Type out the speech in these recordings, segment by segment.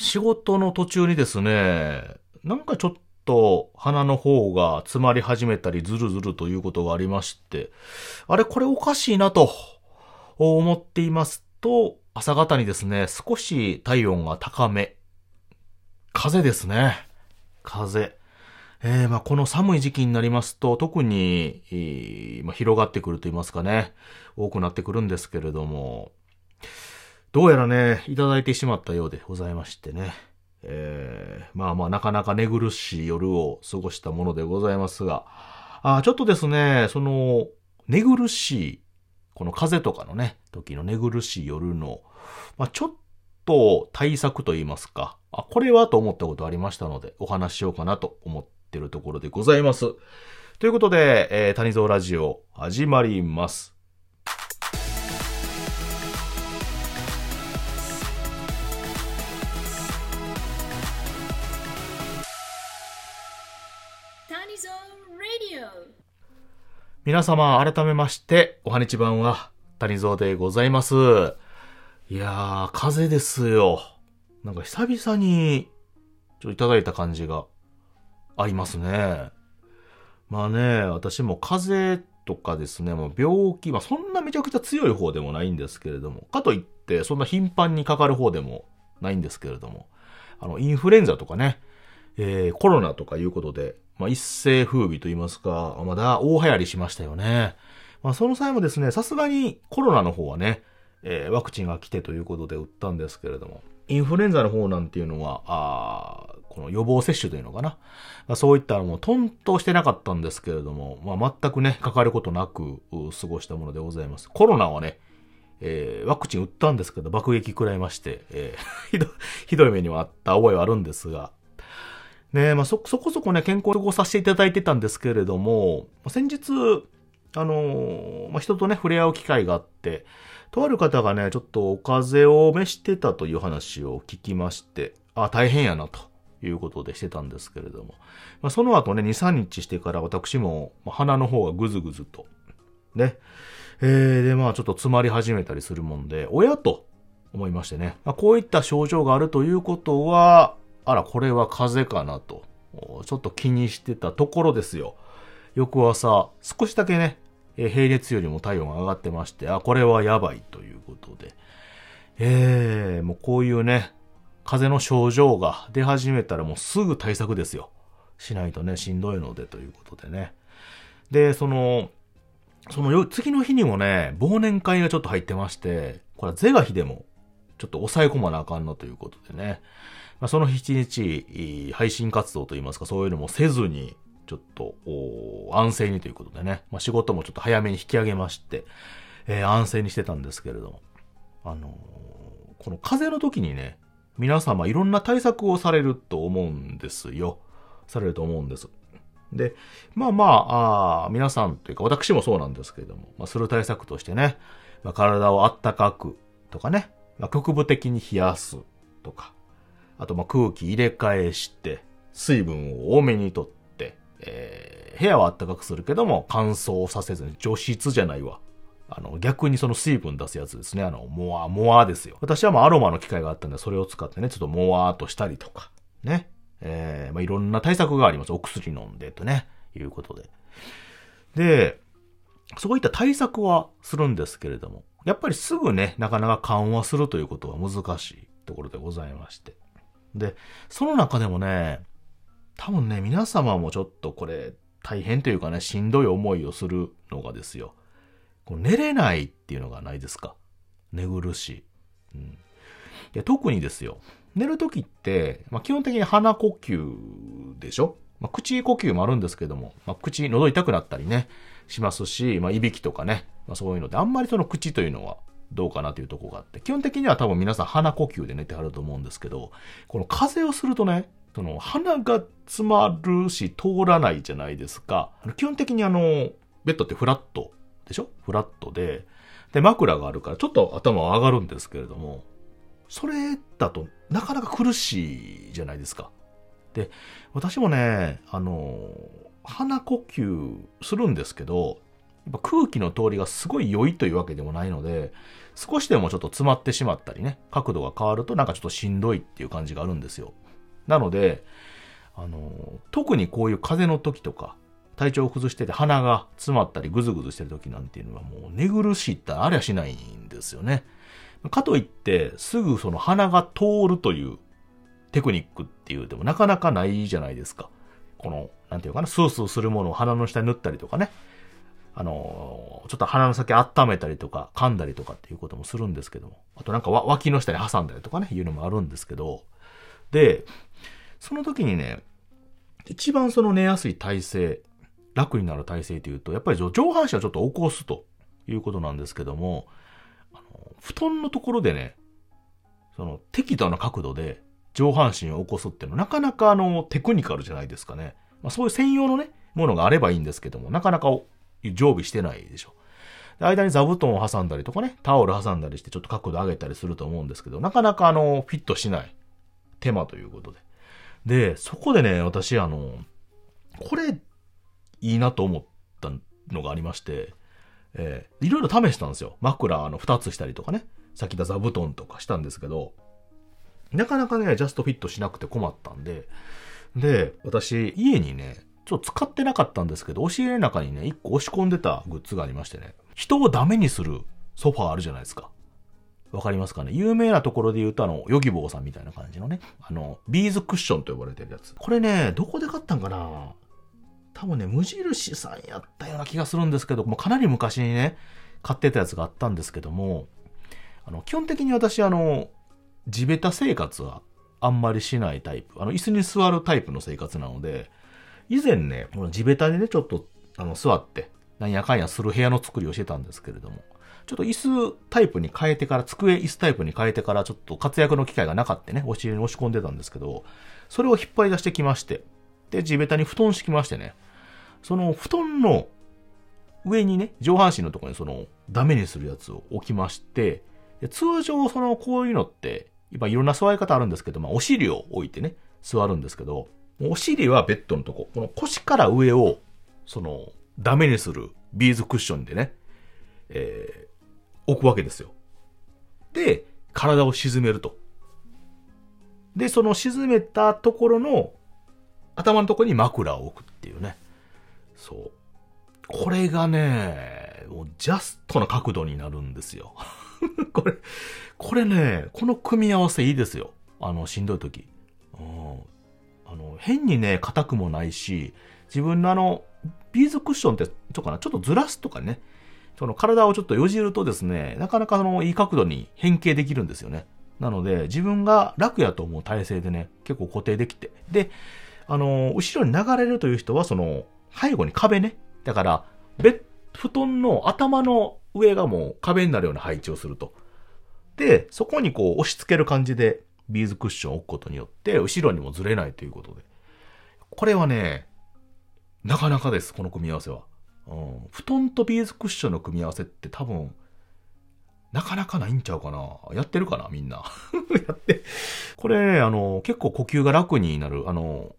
仕事の途中にですね、なんかちょっと鼻の方が詰まり始めたりズルズルということがありまして、あれこれおかしいなと思っていますと、朝方にですね、少し体温が高め。風ですね。風。えー、まあこの寒い時期になりますと、特に、えーまあ、広がってくると言いますかね、多くなってくるんですけれども、どうやらね、いただいてしまったようでございましてね。えー、まあまあなかなか寝苦しい夜を過ごしたものでございますが、あちょっとですね、その、寝苦しい、この風邪とかのね、時の寝苦しい夜の、まあちょっと対策と言いますか、あ、これはと思ったことありましたので、お話ししようかなと思ってるところでございます。ということで、えー、谷蔵ラジオ始まります。皆様、改めまして、おはにちばんは、谷蔵でございます。いやー、風邪ですよ。なんか久々に、ちょっといただいた感じがありますね。まあね、私も風邪とかですね、もう病気、まあそんなめちゃくちゃ強い方でもないんですけれども、かといってそんな頻繁にかかる方でもないんですけれども、あの、インフルエンザとかね、えー、コロナとかいうことで、まあ一世風靡と言いますか、まだ大流行りしましたよね。まあその際もですね、さすがにコロナの方はね、えーワクチンが来てということで打ったんですけれども、インフルエンザの方なんていうのは、あこの予防接種というのかな。まあ、そういったのもトンとしてなかったんですけれども、まあ、全くね、かかることなく過ごしたものでございます。コロナはね、えーワクチン打ったんですけど、爆撃食らいまして、えー ひどひどい目にはあった覚えはあるんですが、ねまあそ、そこそこね、健康過ごさせていただいてたんですけれども、先日、あのまあ、人とね、触れ合う機会があって、とある方がね、ちょっとお風邪を召してたという話を聞きまして、あ、大変やな、ということでしてたんですけれども、まあ、その後ね、2、3日してから私も、鼻の方がぐずぐずと、ね、えー、で、まあちょっと詰まり始めたりするもんで、親と思いましてね、まあ、こういった症状があるということは、あら、これは風邪かなと、ちょっと気にしてたところですよ。翌朝、少しだけね、平熱よりも体温が上がってまして、あ、これはやばいということで、えー、もうこういうね、風邪の症状が出始めたらもうすぐ対策ですよ。しないとね、しんどいのでということでね。で、その、その次の日にもね、忘年会がちょっと入ってまして、これは是が非でも、ちょっと抑え込まなあかんのということでね。まあ、その日一日、配信活動といいますか、そういうのもせずに、ちょっと、安静にということでね、まあ、仕事もちょっと早めに引き上げまして、えー安静にしてたんですけれども、あのーこの風邪の時にね、皆様いろんな対策をされると思うんですよ。されると思うんです。で、まあまあ、あ皆さんというか私もそうなんですけれども、まあ、する対策としてね、まあ、体をあったかくとかね、まあ、局部的に冷やすとか、あとま空気入れ替えして、水分を多めにとって、えー部屋は暖かくするけども乾燥させずに除湿じゃないわ。あの、逆にその水分出すやつですね。あの、モワ、モワですよ。私はまあアロマの機械があったんで、それを使ってね、ちょっとモワーとしたりとか、ね。えーまあいろんな対策があります。お薬飲んでとね、いうことで。で、そういった対策はするんですけれども、やっぱりすぐね、なかなか緩和するということは難しいところでございまして。で、その中でもね、多分ね、皆様もちょっとこれ、大変というかね、しんどい思いをするのがですよ。こう寝れないっていうのがないですか？寝苦しい。うん、で特にですよ。寝るときって、まあ、基本的に鼻呼吸でしょ？まあ、口呼吸もあるんですけども、まあ、口、喉痛くなったりね、しますし、まあ、いびきとかね、まあ、そういうので、あんまりその口というのはどうかなというところがあって、基本的には多分皆さん鼻呼吸で寝てはると思うんですけど、この風邪をするとね、その鼻が詰まるし通らないじゃないですか。基本的にあの、ベッドってフラットでしょ？フラットで、で、枕があるからちょっと頭は上がるんですけれども、それだとなかなか苦しいじゃないですか。で、私もね、あの、鼻呼吸するんですけど、やっぱ空気の通りがすごい良いというわけでもないので、少しでもちょっと詰まってしまったりね、角度が変わるとなんかちょっとしんどいっていう感じがあるんですよ。なので、あの、特にこういう風の時とか、体調を崩してて鼻が詰まったりぐずぐずしてる時なんていうのはもう寝苦しいってありゃしないんですよね。かといって、すぐその鼻が通るというテクニックっていうでもなかなかないじゃないですか。この、なんていうかな、スースーするものを鼻の下に塗ったりとかね。あの、ちょっと鼻の先温めたりとか、噛んだりとかっていうこともするんですけども。あとなんか脇の下に挟んだりとかね、いうのもあるんですけど。で、その時にね、一番その寝やすい体勢、楽になる体勢というと、やっぱり上半身はちょっと起こすということなんですけども、あの布団のところでね、その適度な角度で上半身を起こすっていうのはなかなかあのテクニカルじゃないですかね。まあ、そういう専用のね、ものがあればいいんですけども、なかなか常備してないでしょ。で間に座布団を挟んだりとかね、タオル挟んだりしてちょっと角度上げたりすると思うんですけど、なかなかあの、フィットしない手間ということで。で、そこでね、私あの、これ、いいなと思ったのがありまして、えー、いろいろ試したんですよ。枕あの2つしたりとかね、先田座布団とかしたんですけど、なかなかね、ジャストフィットしなくて困ったんで、で、私、家にね、ちょっと使ってなかったんですけど、押し入れの中にね、一個押し込んでたグッズがありましてね、人をダメにするソファーあるじゃないですか。わかりますかね？有名なところで言うと、あの、ヨギボーさんみたいな感じのね、あの、ビーズクッションと呼ばれてるやつ。これね、どこで買ったんかな？多分ね、無印さんやったような気がするんですけど、もうかなり昔にね、買ってたやつがあったんですけども、あの、基本的に私、あの、地べた生活はあんまりしないタイプ。あの、椅子に座るタイプの生活なので、以前ね、この地べたでね、ちょっと、あの、座って、なんやかんやする部屋の作りをしてたんですけれども、ちょっと椅子タイプに変えてから、机椅子タイプに変えてから、ちょっと活躍の機会がなかったね、お尻に押し込んでたんですけど、それを引っ張り出してきまして、で、地べたに布団敷きましてね、その布団の上にね、上半身のところにその、ダメにするやつを置きまして、通常その、こういうのって、今いろんな座り方あるんですけど、まあ、お尻を置いてね、座るんですけど、お尻はベッドのとこ、この腰から上を、その、ダメにするビーズクッションでね、えー、置くわけですよ。で、体を沈めると。で、その沈めたところの、頭のところに枕を置くっていうね。そう。これがね、もうジャストな角度になるんですよ。これ、これね、この組み合わせいいですよ。あの、しんどい時。うん。あの、変にね、硬くもないし、自分のあの、ビーズクッションって、ちょっとかな、ちょっとずらすとかね、その体をちょっとよじるとですね、なかなかそのいい角度に変形できるんですよね。なので、自分が楽やと思う体勢でね、結構固定できて。で、あの、後ろに流れるという人は、その、背後に壁ね。だから、ベ、布団の頭の上がもう壁になるような配置をすると。で、そこにこう押し付ける感じでビーズクッションを置くことによって、後ろにもずれないということで。これはね、なかなかです、この組み合わせは。うん、布団とビーズクッションの組み合わせって多分、なかなかないんちゃうかなやってるかなみんな。やって。これ、あの、結構呼吸が楽になる。あの、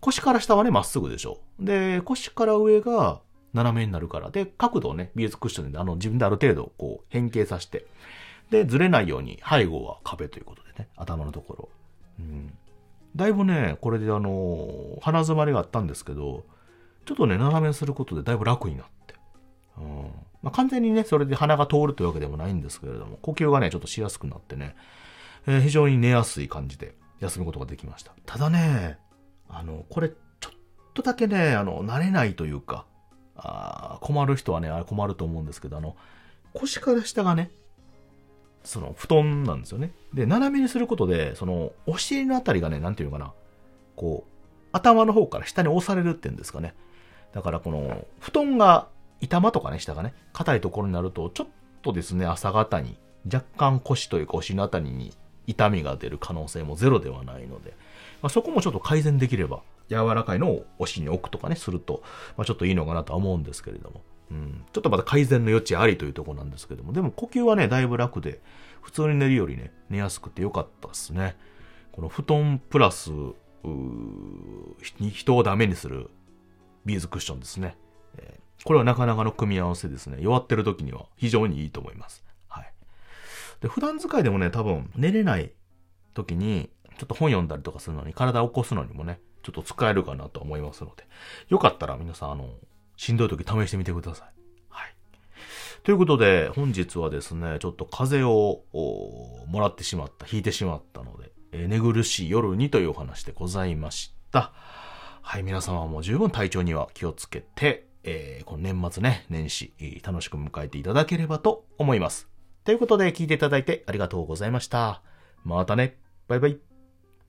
腰から下はね、まっすぐでしょ。で、腰から上が斜めになるから。で、角度をね、ビーズクッションで、あの、自分である程度、こう、変形させて。で、ずれないように、背後は壁ということでね、頭のところ。うん。だいぶね、これであの、鼻詰まりがあったんですけど、ちょっとね、斜めにすることでだいぶ楽になって。うん。まあ、完全にね、それで鼻が通るというわけでもないんですけれども、呼吸がね、ちょっとしやすくなってね、えー、非常に寝やすい感じで休むことができました。ただね、あの、これ、ちょっとだけね、あの、慣れないというか、あ困る人はね、あれ困ると思うんですけど、あの、腰から下がね、その布団なんですよね。で、斜めにすることで、その、お尻のあたりがね、なんていうのかな、こう、頭の方から下に押されるっていうんですかね。だからこの、布団が、板間とかね、下がね、硬いところになると、ちょっとですね、朝方に、若干腰というかお尻のあたりに痛みが出る可能性もゼロではないので、まあ、そこもちょっと改善できれば、柔らかいのをお尻に置くとかね、すると、まあ、ちょっといいのかなとは思うんですけれども。うん、ちょっとまた改善の余地ありというとこなんですけども、でも呼吸はね、だいぶ楽で、普通に寝るよりね、寝やすくてよかったですね。この布団プラス、人をダメにするビーズクッションですね。えー、これはなかなかの組み合わせですね。弱ってる時には非常にいいと思います。はい。で、普段使いでもね、多分寝れない時に、ちょっと本読んだりとかするのに、体を起こすのにもね、ちょっと使えるかなと思いますので、よかったら皆さん、あの、しんどい時試してみてください。はい。ということで、本日はですね、ちょっと風邪をおもらってしまった、引いてしまったので、えー寝苦しい夜にというお話でございました。はい、皆様も十分体調には気をつけて、えーこの年末ね、年始、えー楽しく迎えていただければと思います。ということで、聞いていただいてありがとうございました。またね。バイバイ。